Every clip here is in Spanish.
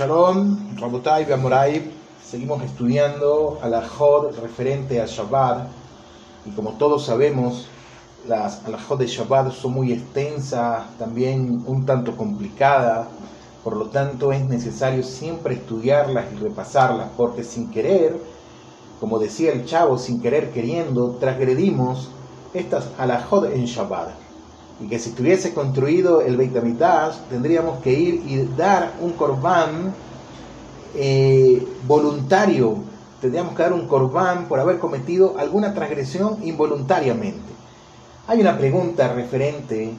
Shalom, Rabotai, Beamorai, seguimos estudiando a la Jod referente a Shabbat. Y como todos sabemos, las alajot de Shabbat son muy extensas, también un tanto complicadas, por lo tanto es necesario siempre estudiarlas y repasarlas, porque sin querer, como decía el chavo, sin querer queriendo, transgredimos estas alajot en Shabbat y que si estuviese construido el Beit HaMikdash, tendríamos que ir y dar un corbán eh, voluntario, tendríamos que dar un corbán por haber cometido alguna transgresión involuntariamente. Hay una pregunta referente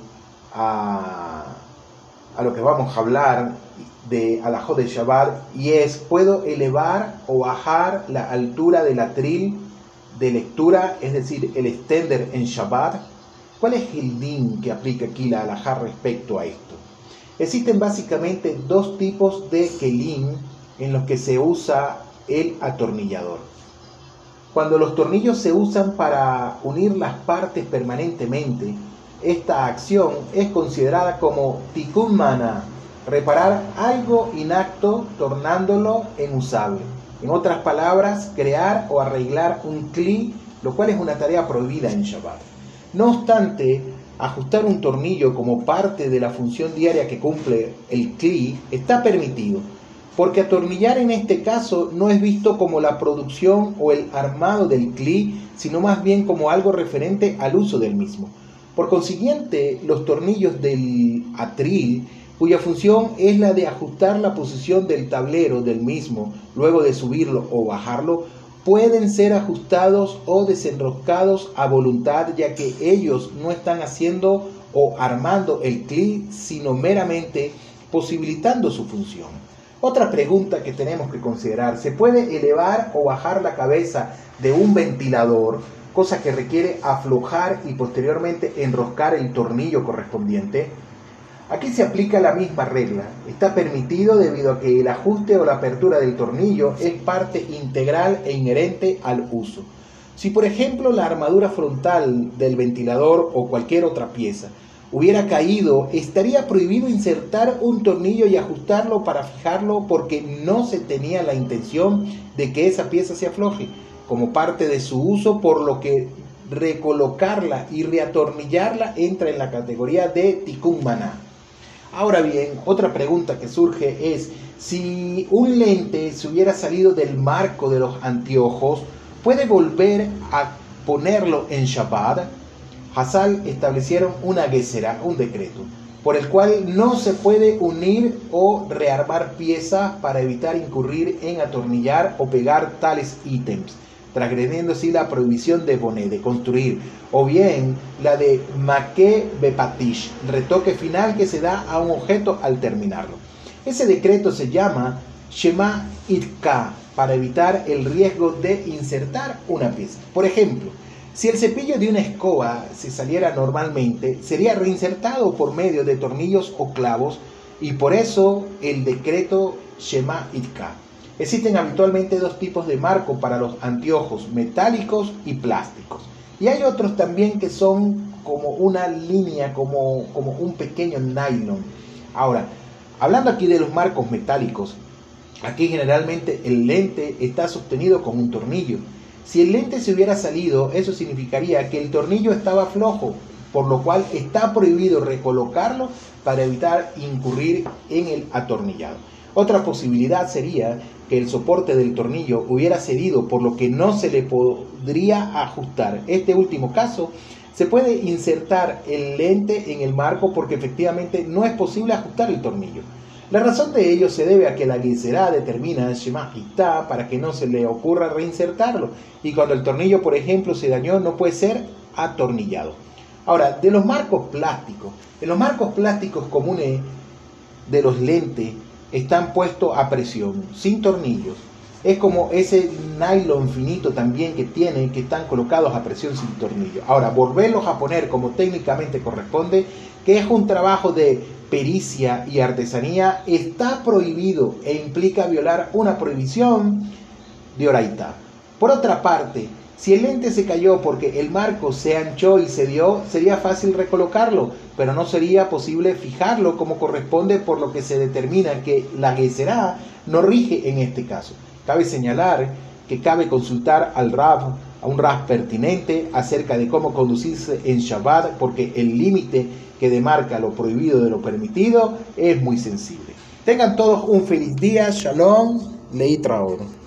a, a lo que vamos a hablar de Alajot de Shabbat y es, ¿puedo elevar o bajar la altura del atril de lectura, es decir, el extender en Shabbat? ¿Cuál es el din que aplica aquí la alajá respecto a esto? Existen básicamente dos tipos de kelim en los que se usa el atornillador. Cuando los tornillos se usan para unir las partes permanentemente, esta acción es considerada como tikkun mana, reparar algo inacto tornándolo en usable. En otras palabras, crear o arreglar un kli, lo cual es una tarea prohibida en Shabbat. No obstante, ajustar un tornillo como parte de la función diaria que cumple el CLI está permitido, porque atornillar en este caso no es visto como la producción o el armado del CLI, sino más bien como algo referente al uso del mismo. Por consiguiente, los tornillos del atril, cuya función es la de ajustar la posición del tablero del mismo luego de subirlo o bajarlo, pueden ser ajustados o desenroscados a voluntad, ya que ellos no están haciendo o armando el clic, sino meramente posibilitando su función. Otra pregunta que tenemos que considerar, ¿se puede elevar o bajar la cabeza de un ventilador, cosa que requiere aflojar y posteriormente enroscar el tornillo correspondiente? Aquí se aplica la misma regla. Está permitido debido a que el ajuste o la apertura del tornillo es parte integral e inherente al uso. Si por ejemplo la armadura frontal del ventilador o cualquier otra pieza hubiera caído, estaría prohibido insertar un tornillo y ajustarlo para fijarlo porque no se tenía la intención de que esa pieza se afloje como parte de su uso, por lo que recolocarla y reatornillarla entra en la categoría de tikkun. Ahora bien, otra pregunta que surge es, si un lente se hubiera salido del marco de los anteojos, ¿puede volver a ponerlo en Shabbat? Hazal establecieron una gesera, un decreto, por el cual no se puede unir o rearmar piezas para evitar incurrir en atornillar o pegar tales ítems transgrediendo así la prohibición de poner, de construir, o bien la de maque bepatish, retoque final que se da a un objeto al terminarlo. Ese decreto se llama Shema Itka, para evitar el riesgo de insertar una pieza. Por ejemplo, si el cepillo de una escoba se saliera normalmente, sería reinsertado por medio de tornillos o clavos y por eso el decreto Shema Itka. Existen habitualmente dos tipos de marco para los anteojos, metálicos y plásticos. Y hay otros también que son como una línea, como, como un pequeño nylon. Ahora, hablando aquí de los marcos metálicos, aquí generalmente el lente está sostenido con un tornillo. Si el lente se hubiera salido, eso significaría que el tornillo estaba flojo, por lo cual está prohibido recolocarlo para evitar incurrir en el atornillado. Otra posibilidad sería que el soporte del tornillo hubiera cedido por lo que no se le podría ajustar. Este último caso se puede insertar el lente en el marco porque efectivamente no es posible ajustar el tornillo. La razón de ello se debe a que la glisera determina Shema está para que no se le ocurra reinsertarlo y cuando el tornillo por ejemplo se dañó no puede ser atornillado. Ahora, de los marcos plásticos, en los marcos plásticos comunes de los lentes están puestos a presión, sin tornillos. Es como ese nylon finito también que tienen, que están colocados a presión sin tornillo. Ahora, volverlos a poner como técnicamente corresponde, que es un trabajo de pericia y artesanía, está prohibido e implica violar una prohibición de oraita. Por otra parte, Si el lente se cayó porque el marco se anchó y se dio, sería fácil recolocarlo, pero no sería posible fijarlo como corresponde por lo que se determina que la será no rige en este caso. Cabe señalar que cabe consultar al RAV, a un RAV pertinente acerca de cómo conducirse en Shabbat, porque el límite que demarca lo prohibido de lo permitido es muy sensible. Tengan todos un feliz día, shalom, leitraor.